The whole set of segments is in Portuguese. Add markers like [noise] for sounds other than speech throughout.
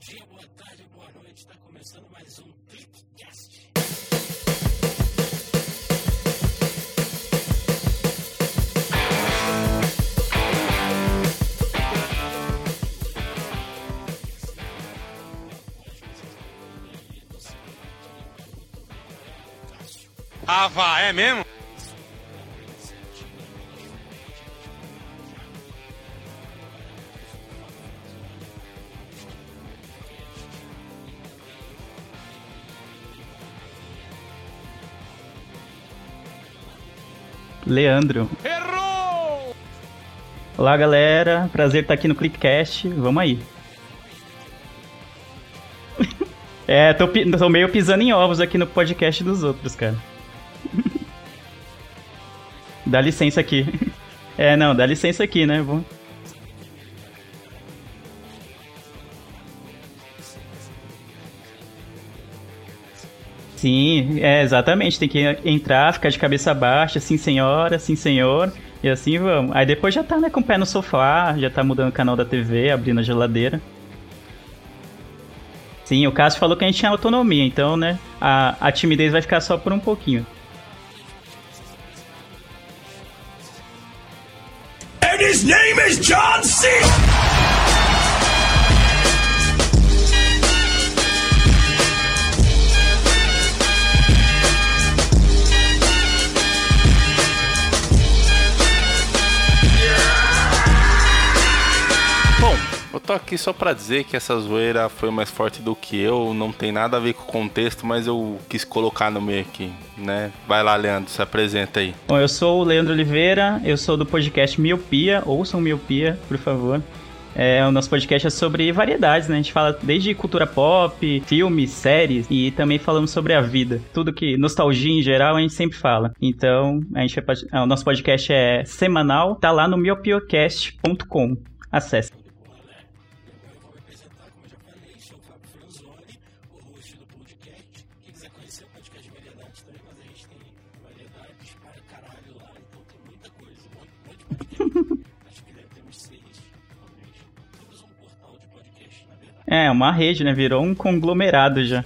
dia, boa tarde, boa noite. Está começando mais um Clickcast. Ah, vá, é mesmo? Leandro. Errou! Olá, galera. Prazer estar aqui no Clickcast. Vamos aí. [laughs] é, tô, tô meio pisando em ovos aqui no podcast dos outros, cara. [laughs] dá licença aqui. [laughs] É, não, dá licença aqui, né? Vamos... Sim, é, exatamente. Tem que entrar, ficar de cabeça baixa, sim senhora, sim senhor, e assim vamos. Aí depois já tá, né, com o pé no sofá, já tá mudando o canal da TV, abrindo a geladeira. Sim, o Cássio falou que a gente tinha autonomia, então, né, a, a timidez vai ficar só por um pouquinho. And his name is John C. tô aqui só pra dizer que essa zoeira foi mais forte do que eu, não tem nada a ver com o contexto, mas eu quis colocar no meio aqui, né? Vai lá, Leandro, se apresenta aí. Bom, eu sou o Leandro Oliveira, eu sou do podcast Miopia, ouçam Miopia, por favor. É, o nosso podcast é sobre variedades, né? A gente fala desde cultura pop, filmes, séries e também falamos sobre a vida. Tudo que nostalgia em geral a gente sempre fala. Então, a gente o nosso podcast é semanal, tá lá no miopiocast.com. Acesse. É, uma rede, né? Virou um conglomerado já.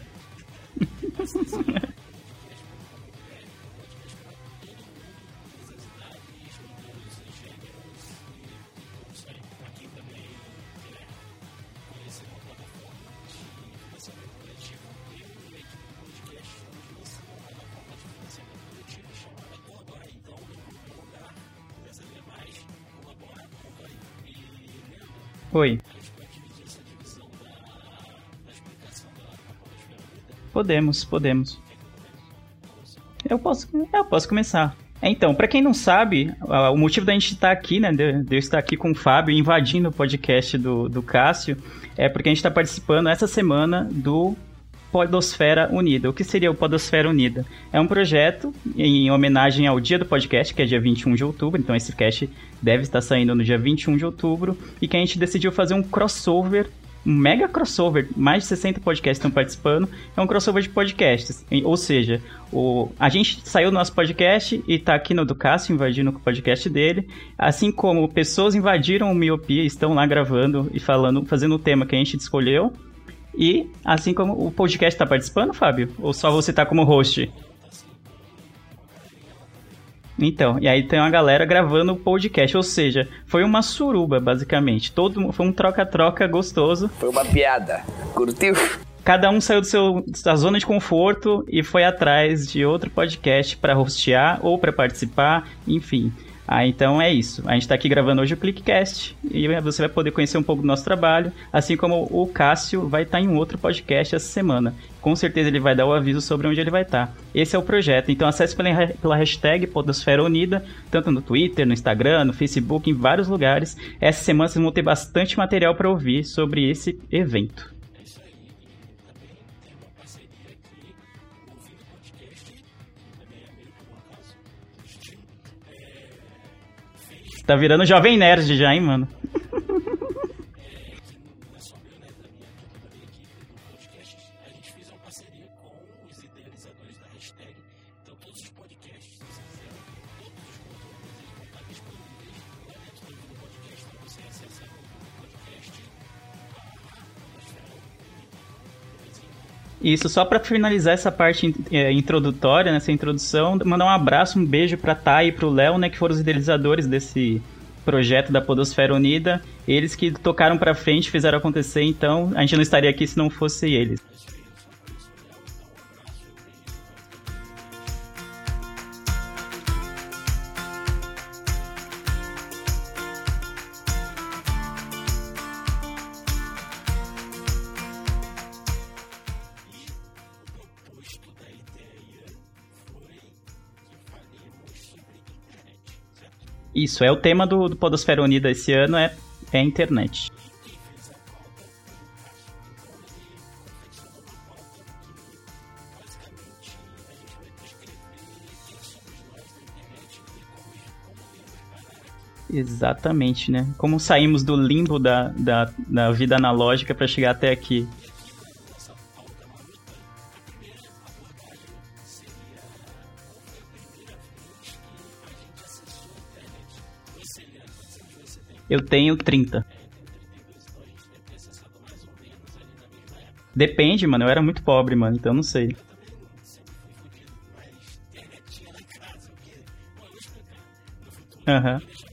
Oi. Podemos, podemos. Eu posso, eu posso começar. Então, pra quem não sabe, o motivo da gente estar aqui, né, de eu estar aqui com o Fábio invadindo o podcast do, do Cássio, é porque a gente está participando essa semana do Podosfera Unida. O que seria o Podosfera Unida? É um projeto em homenagem ao dia do podcast, que é dia 21 de outubro, então esse cast deve estar saindo no dia 21 de outubro, e que a gente decidiu fazer um crossover mega crossover, mais de 60 podcasts estão participando, é um crossover de podcasts. Ou seja, o, a gente saiu do nosso podcast e tá aqui no do invadindo o podcast dele, assim como pessoas invadiram o Miopia, estão lá gravando e falando, fazendo o tema que a gente escolheu. E assim como o podcast tá participando, Fábio? Ou só você tá como host? Então, e aí tem uma galera gravando o podcast, ou seja, foi uma suruba, basicamente. Todo foi um troca-troca gostoso. Foi uma piada. Curtiu? Cada um saiu do seu, da zona de conforto e foi atrás de outro podcast para hostear ou para participar, enfim. Ah, então é isso. A gente tá aqui gravando hoje o Clickcast e você vai poder conhecer um pouco do nosso trabalho, assim como o Cássio vai estar em um outro podcast essa semana. Com certeza ele vai dar o aviso sobre onde ele vai estar. Esse é o projeto. Então acesse pela, pela hashtag Podosfera Unida, tanto no Twitter, no Instagram, no Facebook, em vários lugares. Essa semana vocês vão ter bastante material para ouvir sobre esse evento. Tá virando jovem nerd já, hein, mano? Isso, só para finalizar essa parte é, introdutória, nessa introdução, mandar um abraço, um beijo pra Thay e pro Léo, né, que foram os idealizadores desse projeto da Podosfera Unida. Eles que tocaram pra frente, fizeram acontecer, então a gente não estaria aqui se não fosse eles. Isso, é o tema do, do Podosfera Unida esse ano, é, é a internet. Exatamente, né? Como saímos do limbo da, da, da vida analógica para chegar até aqui. Eu tenho 30. Depende, mano. Eu era muito pobre, mano. Então não sei. Aham. Uhum.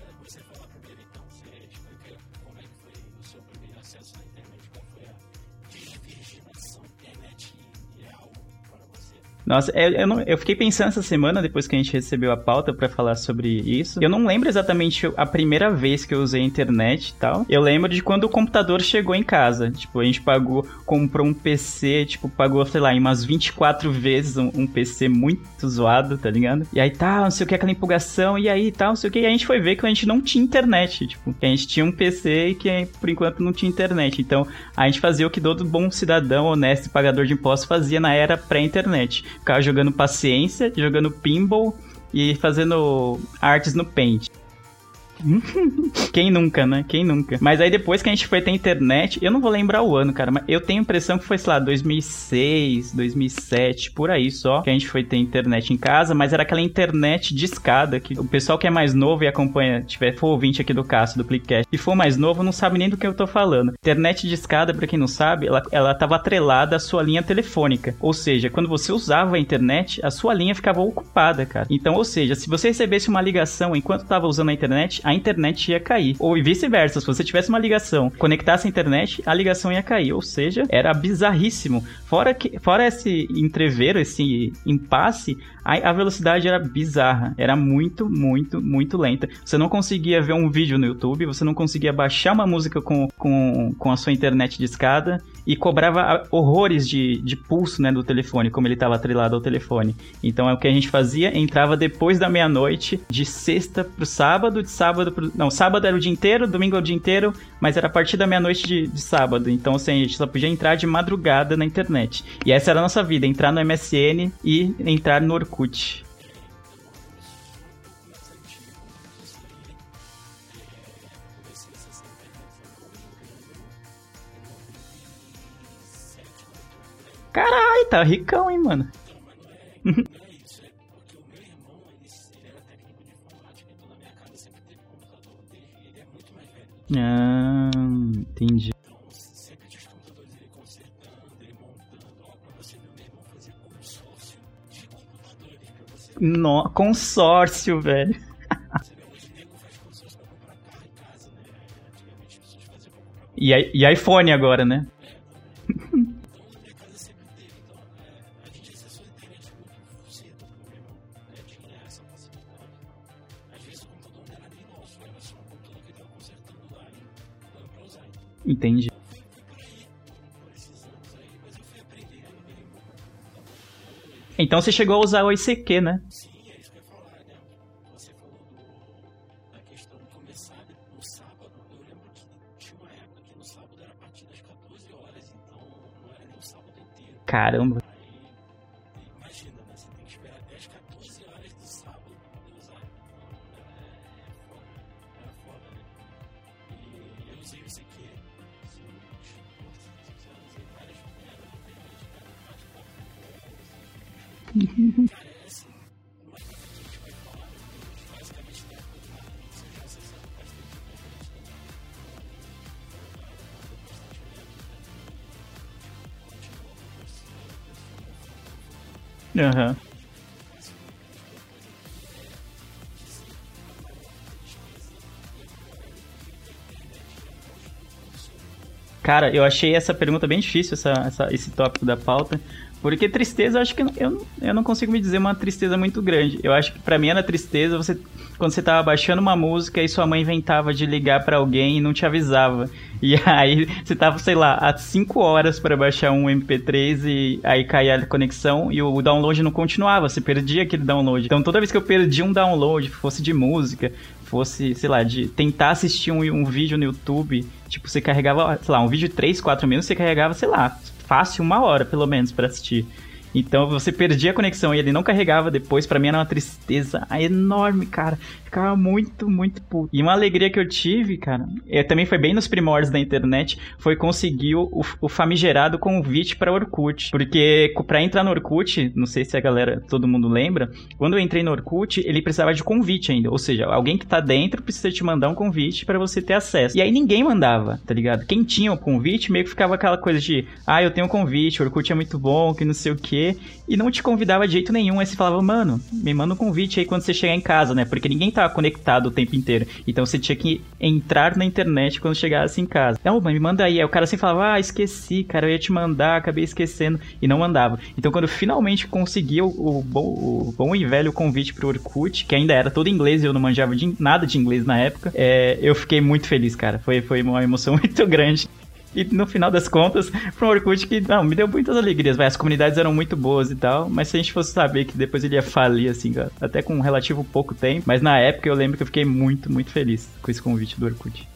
Nossa, eu, é, eu, não, eu, fiquei pensando essa semana, depois que a gente recebeu a pauta para falar sobre isso. Eu não lembro exatamente a primeira vez que eu usei a internet e tal. Eu lembro de quando o computador chegou em casa. Tipo, a gente pagou, comprou um PC, tipo, pagou, sei lá, em umas 24 vezes um, um PC muito zoado, tá ligado? E aí tá, não sei o que, aquela empolgação, e aí tal, não sei o que. E a gente foi ver que a gente não tinha internet. Tipo, que a gente tinha um PC e que por enquanto não tinha internet. Então, a gente fazia o que todo bom cidadão, honesto e pagador de impostos fazia na era pré-internet Ficava jogando paciência, jogando pinball e fazendo artes no Paint. [laughs] Quem nunca, né? Quem nunca? Mas aí depois que a gente foi ter internet, eu não vou lembrar o ano, cara, mas eu tenho a impressão que foi, sei lá, 2006, 2007, por aí só, que a gente foi ter internet em casa, mas era aquela internet de escada, que o pessoal que é mais novo e acompanha, tiver for ouvinte aqui do Cássio, do Clickcast, e for mais novo, não sabe nem do que eu tô falando. Internet de escada, pra quem não sabe, ela, ela tava atrelada à sua linha telefônica. Ou seja, quando você usava a internet, a sua linha ficava ocupada, cara. Então, ou seja, se você recebesse uma ligação enquanto tava usando a internet, a internet ia cair. Ou vice-versa, se você tivesse uma ligação, conectasse a internet, a ligação ia cair. Ou seja, era bizarríssimo. Fora, que, fora esse entreveiro, esse impasse, a, a velocidade era bizarra. Era muito, muito, muito lenta. Você não conseguia ver um vídeo no YouTube, você não conseguia baixar uma música com, com, com a sua internet de escada e cobrava horrores de, de pulso né, do telefone, como ele estava atrelado ao telefone. Então é o que a gente fazia, entrava depois da meia-noite, de sexta pro sábado, de sábado pro... Não, sábado era o dia inteiro, domingo era o dia inteiro, mas era a partir da meia-noite de, de, sábado. Então, assim, a gente só podia entrar de madrugada na internet. E essa era a nossa vida, entrar no MSN e entrar no Orkut. Caralho, tá ricão, hein, mano. [laughs] ah, entendi. No, consórcio, velho. [laughs] e, e iPhone agora, né? Entendi. Então você chegou a usar o ICQ, né? Caramba. Uh huh. Cara, eu achei essa pergunta bem difícil, essa, essa, esse tópico da pauta. Porque tristeza, eu acho que eu, eu não consigo me dizer uma tristeza muito grande. Eu acho que para mim era tristeza você quando você tava baixando uma música e sua mãe inventava de ligar para alguém e não te avisava. E [laughs] aí você tava, sei lá, há 5 horas para baixar um MP3 e aí caía a conexão e o download não continuava, você perdia aquele download. Então toda vez que eu perdi um download, fosse de música, fosse, sei lá, de tentar assistir um, um vídeo no YouTube, tipo, você carregava, sei lá, um vídeo de 3, 4 minutos, você carregava, sei lá, fácil uma hora, pelo menos, para assistir. Então você perdia a conexão e ele não carregava depois. Para mim era uma tristeza enorme, cara. Ficava muito, muito puto. E uma alegria que eu tive, cara, é, também foi bem nos primórdios da internet, foi conseguir o, o famigerado convite para Orkut. Porque para entrar no Orkut, não sei se a galera, todo mundo lembra, quando eu entrei no Orkut, ele precisava de convite ainda. Ou seja, alguém que tá dentro precisa te mandar um convite para você ter acesso. E aí ninguém mandava, tá ligado? Quem tinha o convite meio que ficava aquela coisa de, ah, eu tenho um convite, o Orkut é muito bom, que não sei o E não te convidava de jeito nenhum. Aí você falava, mano, me manda um convite aí quando você chegar em casa, né? Porque ninguém tá estava conectado o tempo inteiro. Então você tinha que entrar na internet quando chegasse em casa. Não, mãe, me manda aí. Aí o cara sempre falava, ah, esqueci, cara, eu ia te mandar, acabei esquecendo. E não mandava. Então quando finalmente consegui o, o, bom, o bom e velho convite pro Orkut, que ainda era todo inglês e eu não manjava de, nada de inglês na época, é, eu fiquei muito feliz, cara. Foi, foi uma emoção [laughs] muito grande. E no final das contas, foi um Orkut que, não, me deu muitas alegrias, vai. As comunidades eram muito boas e tal, mas se a gente fosse saber que depois ele ia falir, assim, até com um relativo pouco tempo, mas na época eu lembro que eu fiquei muito, muito feliz com esse convite do Orkut.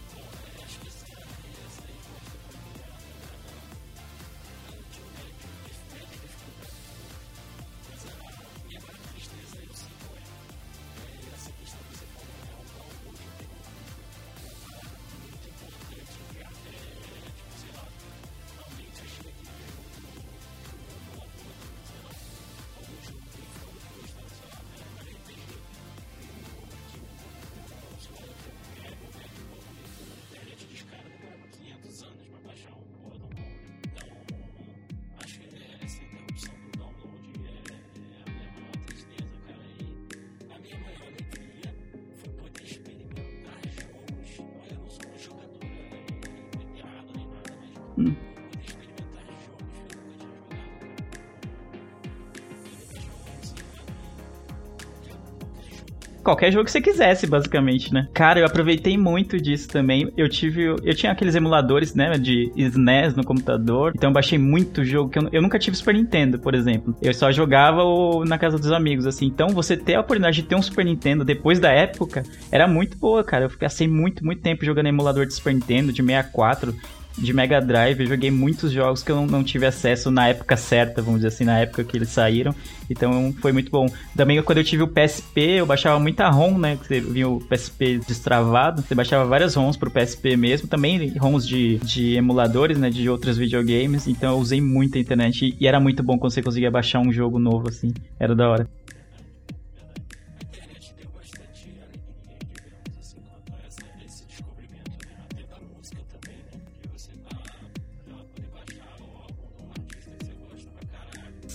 Qualquer jogo que você quisesse, basicamente, né? Cara, eu aproveitei muito disso também. Eu tive. Eu tinha aqueles emuladores, né? De SNES no computador. Então eu baixei muito jogo que eu, eu nunca tive Super Nintendo, por exemplo. Eu só jogava o, na casa dos amigos, assim. Então você ter a oportunidade de ter um Super Nintendo depois da época era muito boa, cara. Eu passei muito, muito tempo jogando emulador de Super Nintendo, de 64 de Mega Drive, eu joguei muitos jogos que eu não, não, tive acesso na época certa, vamos dizer assim, na época que eles saíram. Então foi muito bom. Também quando eu tive o PSP, eu baixava muita ROM, né? Você viu o PSP destravado, você baixava várias ROMs pro PSP mesmo, também ROMs de, de emuladores, né? De outros videogames. Então eu usei muito a internet e era muito bom quando você conseguia baixar um jogo novo, assim. Era da hora.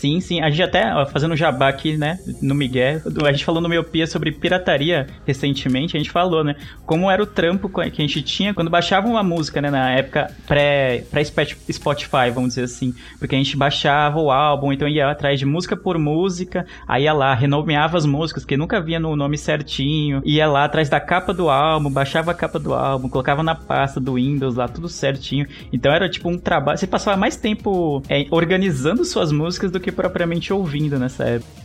Sim, sim. A gente até, ó, fazendo jabá aqui, né, no Miguel, a gente falou no Miopia sobre pirataria recentemente, a gente falou, né, como era o trampo que a gente tinha quando baixava uma música, né, na época pré-Spotify, vamos dizer assim, porque a gente baixava o álbum, então ia atrás de música por música, aí ia lá, renomeava as músicas, que nunca via no nome certinho, ia lá atrás da capa do álbum, baixava a capa do álbum, colocava na pasta do Windows lá, tudo certinho. Então era tipo um trabalho, você passava mais tempo é, organizando suas músicas do que que propriamente ouvindo nessa época.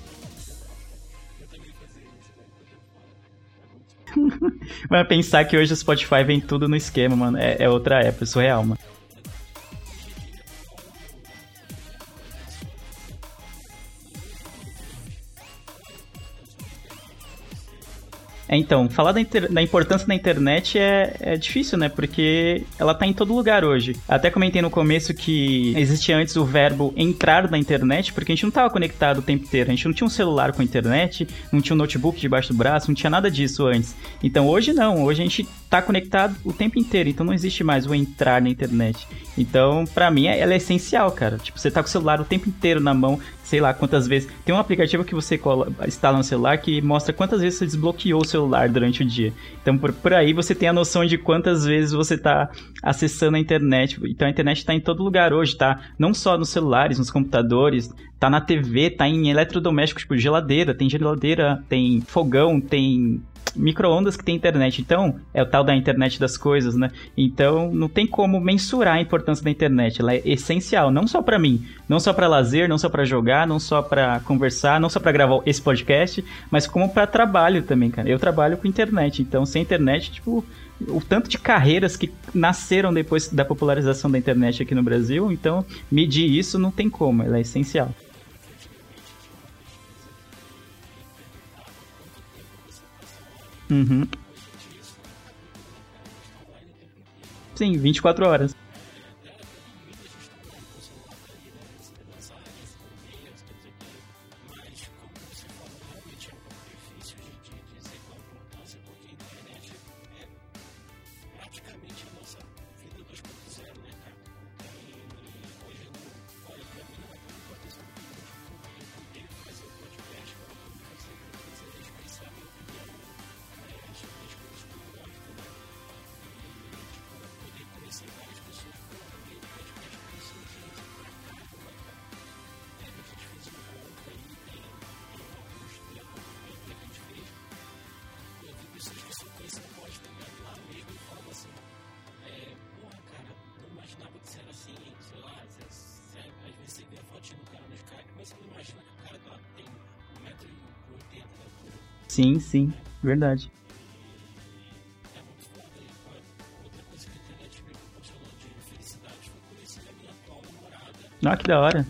[laughs] Mas pensar que hoje o Spotify vem tudo no esquema, mano, é, é outra época, surreal, mano. É, então, falar da, da, importância da internet é, é difícil, né? Porque ela tá em todo lugar hoje. Até comentei no começo que existia antes o verbo entrar na internet, porque a gente não tava conectado o tempo inteiro. A gente não tinha um celular com internet, não tinha um notebook debaixo do braço, não tinha nada disso antes. Então hoje não, hoje a gente tá conectado o tempo inteiro, então não existe mais o entrar na internet. Então, para mim, ela é essencial, cara. Tipo, você tá com o celular o tempo inteiro na mão, sei lá quantas vezes. Tem um aplicativo que você instala no celular que mostra quantas vezes você desbloqueou o celular durante o dia. Então, por, por aí você tem a noção de quantas vezes você tá acessando a internet. Então, a internet tá em todo lugar hoje, tá? Não só nos celulares, nos computadores, tá na TV, tá em eletrodomésticos, tipo geladeira, tem geladeira, tem fogão, tem micro-ondas que tem internet. Então, é o tal da internet das coisas, né? Então, não tem como mensurar a importância da internet. Ela é essencial, não só para mim, não só para lazer, não só para jogar, não só para conversar, não só para gravar esse podcast, mas como para trabalho também, cara. Eu trabalho com internet, então sem internet, tipo, o tanto de carreiras que nasceram depois da popularização da internet aqui no Brasil, então medir isso não tem como, ela é essencial. Uhum. Sim, 24 horas. Sim, sim, verdade. Ah, que da hora.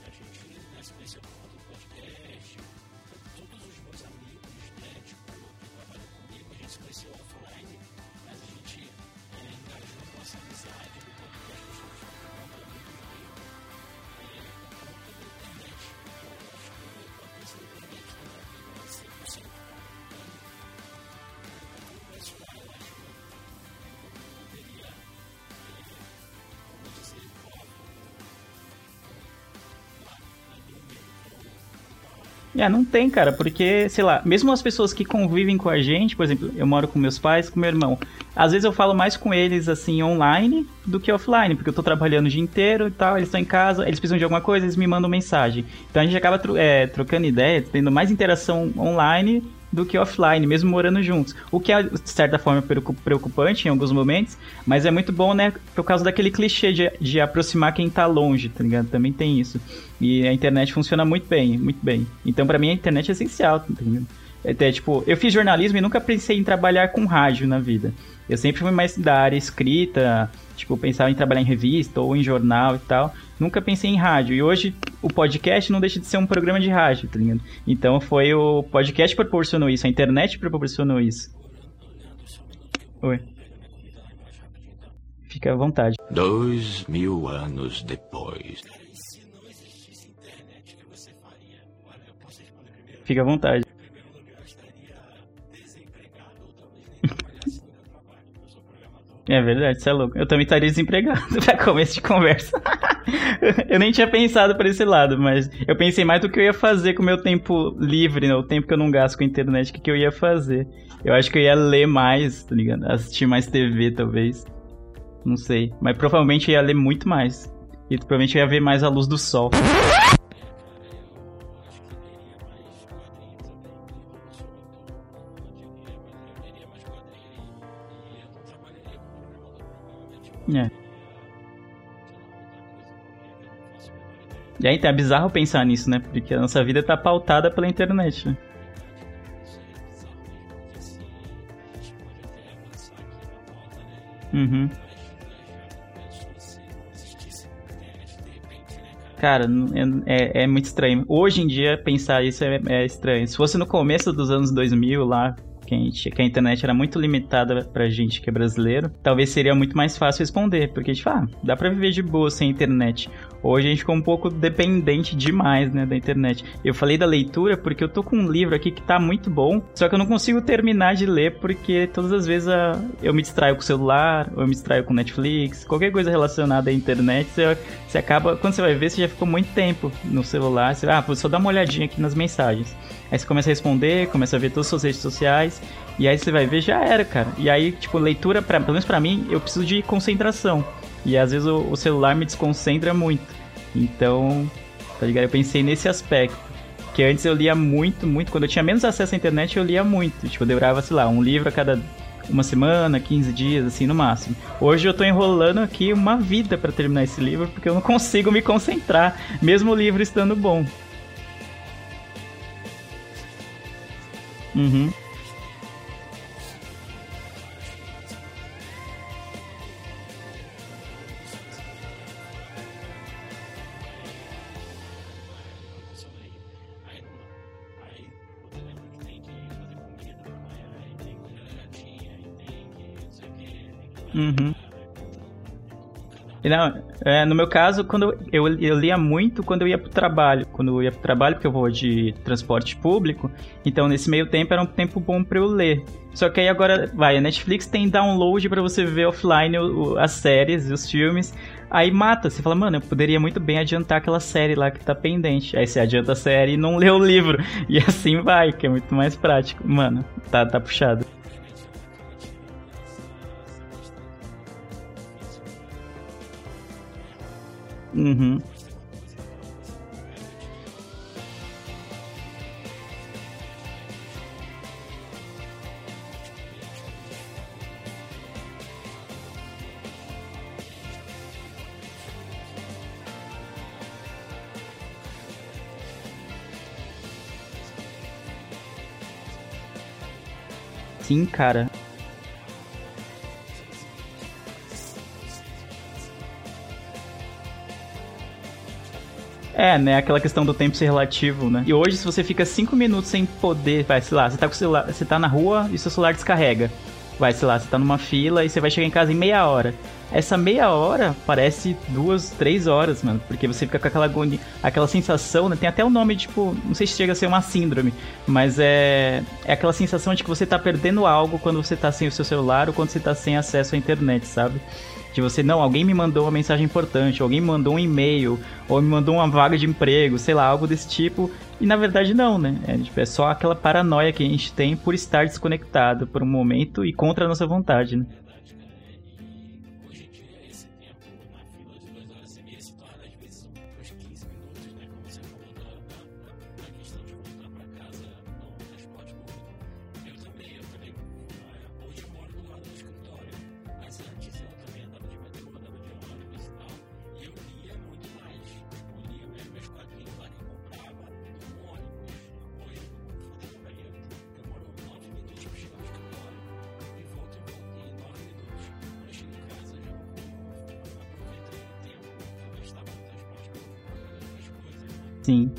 É, não tem, cara, porque, sei lá, mesmo as pessoas que convivem com a gente, por exemplo, eu moro com meus pais, com meu irmão, às vezes eu falo mais com eles, assim, online do que offline, porque eu tô trabalhando o dia inteiro e tal, eles estão em casa, eles precisam de alguma coisa, eles me mandam mensagem. Então a gente acaba é, trocando ideia, tendo mais interação online do que offline, mesmo morando juntos. O que é, de certa forma, preocupante em alguns momentos, mas é muito bom, né? Por causa daquele clichê de, de aproximar quem tá longe, tá ligado? Também tem isso. E a internet funciona muito bem, muito bem. Então, para mim, a internet é essencial, tá ligado? Até, tipo, eu fiz jornalismo e nunca pensei em trabalhar com rádio na vida. Eu sempre fui mais da área escrita, tipo, pensava em trabalhar em revista ou em jornal e tal. Nunca pensei em rádio. E hoje o podcast não deixa de ser um programa de rádio, tá ligado? Então foi o podcast que proporcionou isso, a internet proporcionou isso. Oi. Fica à vontade. Dois mil anos depois. Fica à vontade. É verdade, você é louco. Eu também estaria desempregado [laughs] pra começo de conversa. [laughs] eu nem tinha pensado por esse lado, mas eu pensei mais do que eu ia fazer com o meu tempo livre, né? O tempo que eu não gasto com a internet, o que, que eu ia fazer. Eu acho que eu ia ler mais, tá ligado? Assistir mais TV, talvez. Não sei. Mas provavelmente eu ia ler muito mais. E provavelmente eu ia ver mais a luz do sol. É. E aí, tá bizarro pensar nisso, né? Porque a nossa vida tá pautada pela internet. Né? Uhum. Cara, é, é, muito estranho. Hoje em dia, pensar isso é, é, estranho. Se fosse no começo dos anos 2000, lá, que a, gente, que a internet era muito limitada pra gente que é brasileiro, talvez seria muito mais fácil responder, porque, tipo, ah, dá pra viver de boa sem internet. Hoje a gente ficou um pouco dependente demais, né, da internet. Eu falei da leitura porque eu tô com um livro aqui que tá muito bom, só que eu não consigo terminar de ler porque todas as vezes ah, eu me distraio com o celular, ou eu me distraio com Netflix, qualquer coisa relacionada à internet, você, você acaba, quando você vai ver, você já ficou muito tempo no celular, você, ah, vou só dar uma olhadinha aqui nas mensagens. Aí você começa a responder, começa a ver todas as suas redes sociais, e aí você vai ver, já era, cara. E aí, tipo, leitura, pra, pelo menos pra mim, eu preciso de concentração. E às vezes o, o celular me desconcentra muito. Então, tá ligado? Eu pensei nesse aspecto. Que antes eu lia muito, muito. Quando eu tinha menos acesso à internet, eu lia muito. Tipo, eu demorava, sei lá, um livro a cada uma semana, 15 dias, assim, no máximo. Hoje eu tô enrolando aqui uma vida para terminar esse livro, porque eu não consigo me concentrar, mesmo o livro estando bom. Uhum. Não, é, no meu caso, quando eu, eu lia muito quando eu ia pro trabalho. Quando eu ia pro trabalho, porque eu vou de transporte público. Então, nesse meio tempo, era um tempo bom para eu ler. Só que aí agora, vai, a Netflix tem download para você ver offline o, o, as séries, os filmes. Aí mata, você fala, mano, eu poderia muito bem adiantar aquela série lá que tá pendente. Aí você adianta a série e não lê o livro. [laughs] E assim vai, que é muito mais prático. Mano, tá, tá puxado. Uhum. Sim, cara. É, né? Aquela questão do tempo ser relativo, né? E hoje, se você fica cinco minutos sem poder, vai, sei lá, você tá com o celular, você tá na rua e seu celular descarrega. Vai, sei lá, você tá numa fila e você vai chegar em casa em meia hora. Essa meia hora parece duas, três horas, mano. Porque você fica com aquela agonia, aquela sensação, né? Tem até o um nome, tipo, não sei se chega a ser uma síndrome, mas é, é aquela sensação de que você tá perdendo algo quando você tá sem o seu celular ou quando você tá sem acesso à internet, sabe? De você, não, alguém me mandou uma mensagem importante, alguém me mandou um e-mail, ou me mandou uma vaga de emprego, sei lá, algo desse tipo. E na verdade não, né? É, tipo, é só aquela paranoia que a gente tem por estar desconectado por um momento e contra a nossa vontade, né? Sim.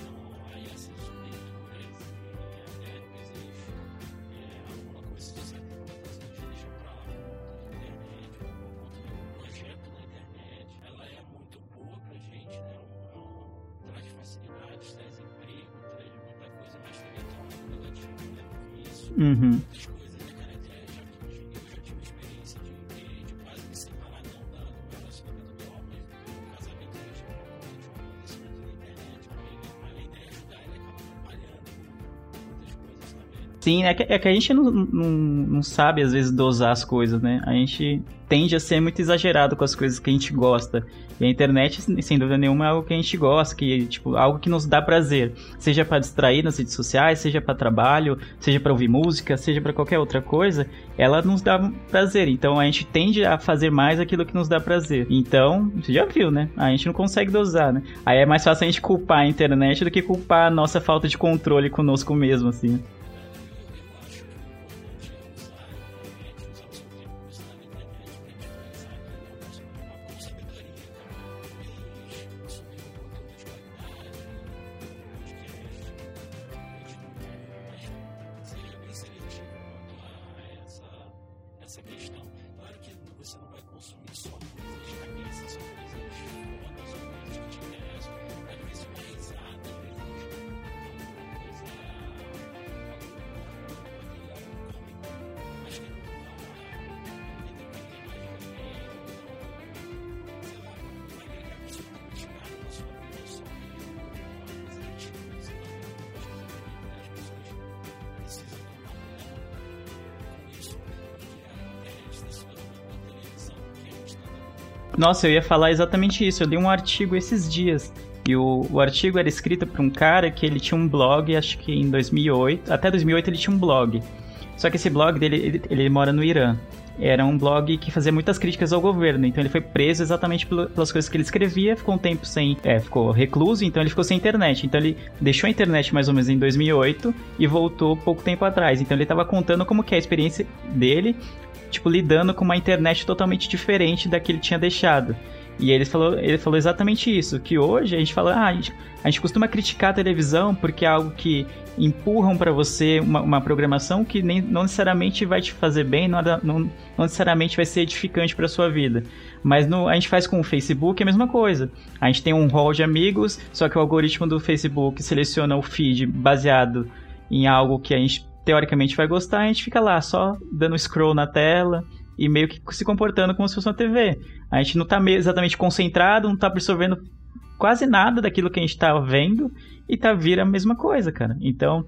Sim, é que, é que a gente não, não, não, sabe, às vezes, dosar as coisas, né? A gente tende a ser muito exagerado com as coisas que a gente gosta. E a internet, sem dúvida nenhuma, é algo que a gente gosta, que, tipo, algo que nos dá prazer. Seja para distrair nas redes sociais, seja para trabalho, seja para ouvir música, seja para qualquer outra coisa, ela nos dá prazer. Então a gente tende a fazer mais aquilo que nos dá prazer. Então, você já viu, né? A gente não consegue dosar, né? Aí é mais fácil a gente culpar a internet do que culpar a nossa falta de controle conosco mesmo, assim. Nossa, eu ia falar exatamente isso. Eu li um artigo esses dias. E o, o artigo era escrito por um cara que ele tinha um blog, acho que em 2008. Até 2008 ele tinha um blog. Só que esse blog dele, ele, ele mora no Irã era um blog que fazia muitas críticas ao governo, então ele foi preso exatamente pelas coisas que ele escrevia, ficou um tempo sem, é, ficou recluso, então ele ficou sem internet. Então ele deixou a internet mais ou menos em 2008 e voltou pouco tempo atrás. Então ele estava contando como que é a experiência dele, tipo lidando com uma internet totalmente diferente da que ele tinha deixado. E ele falou, ele falou exatamente isso, que hoje a gente fala, ah, a gente, a gente costuma criticar a televisão porque é algo que empurram para você uma, uma, programação que nem, não necessariamente vai te fazer bem, não, não, não necessariamente vai ser edificante para sua vida. Mas no, a gente faz com o Facebook a mesma coisa. A gente tem um hall de amigos, só que o algoritmo do Facebook seleciona o feed baseado em algo que a gente teoricamente vai gostar, a gente fica lá só dando scroll na tela e meio que se comportando como se fosse uma TV. A gente não está exatamente concentrado, não está absorvendo quase nada daquilo que a gente está vendo e tá vira a mesma coisa, cara. Então,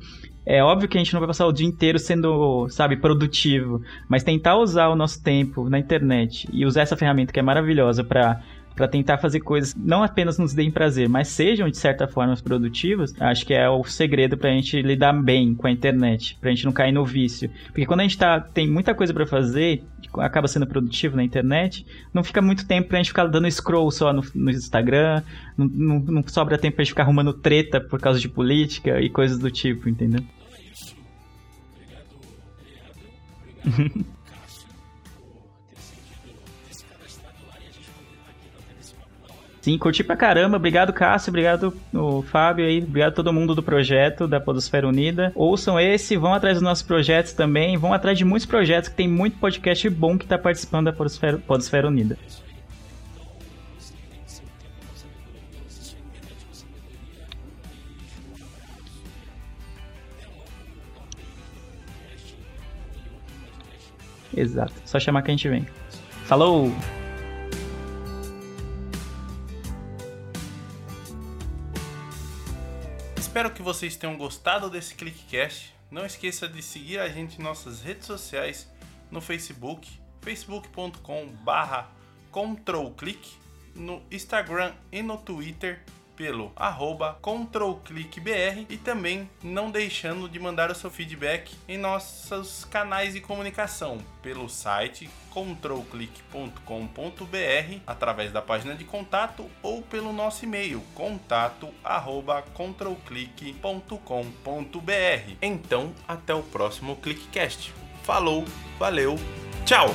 é óbvio que a gente não vai passar o dia inteiro sendo, sabe, produtivo, mas tentar usar o nosso tempo na internet e usar essa ferramenta que é maravilhosa para para tentar fazer coisas não apenas nos deem prazer, mas sejam de certa forma produtivas, acho que é o segredo pra gente lidar bem com a internet, pra gente não cair no vício. Porque quando a gente tá, tem muita coisa para fazer, acaba sendo produtivo na internet, não fica muito tempo pra gente ficar dando scroll só no, no Instagram, não, não, não sobra tempo pra gente ficar arrumando treta por causa de política e coisas do tipo, entendeu? [laughs] Sim, curti pra caramba. Obrigado, Cássio. Obrigado, o Fábio aí. Obrigado todo mundo do projeto da Podosfera Unida. Ouçam esse, vão atrás dos nossos projetos também. Vão atrás de muitos projetos que tem muito podcast bom que tá participando da Podosfera, Podosfera Unida. Exato. Só chamar que a gente vem. Falou! Espero que vocês tenham gostado desse ClickCast. Não esqueça de seguir a gente em nossas redes sociais no Facebook, facebook.com barra controlclick, no Instagram e no Twitter pelo arroba controlclickbr e também não deixando de mandar o seu feedback em nossos canais de comunicação pelo site controlclick.com.br através da página de contato ou pelo nosso e-mail contato@controlclick.com.br. Então, até o próximo Clickcast. Falou, valeu, tchau.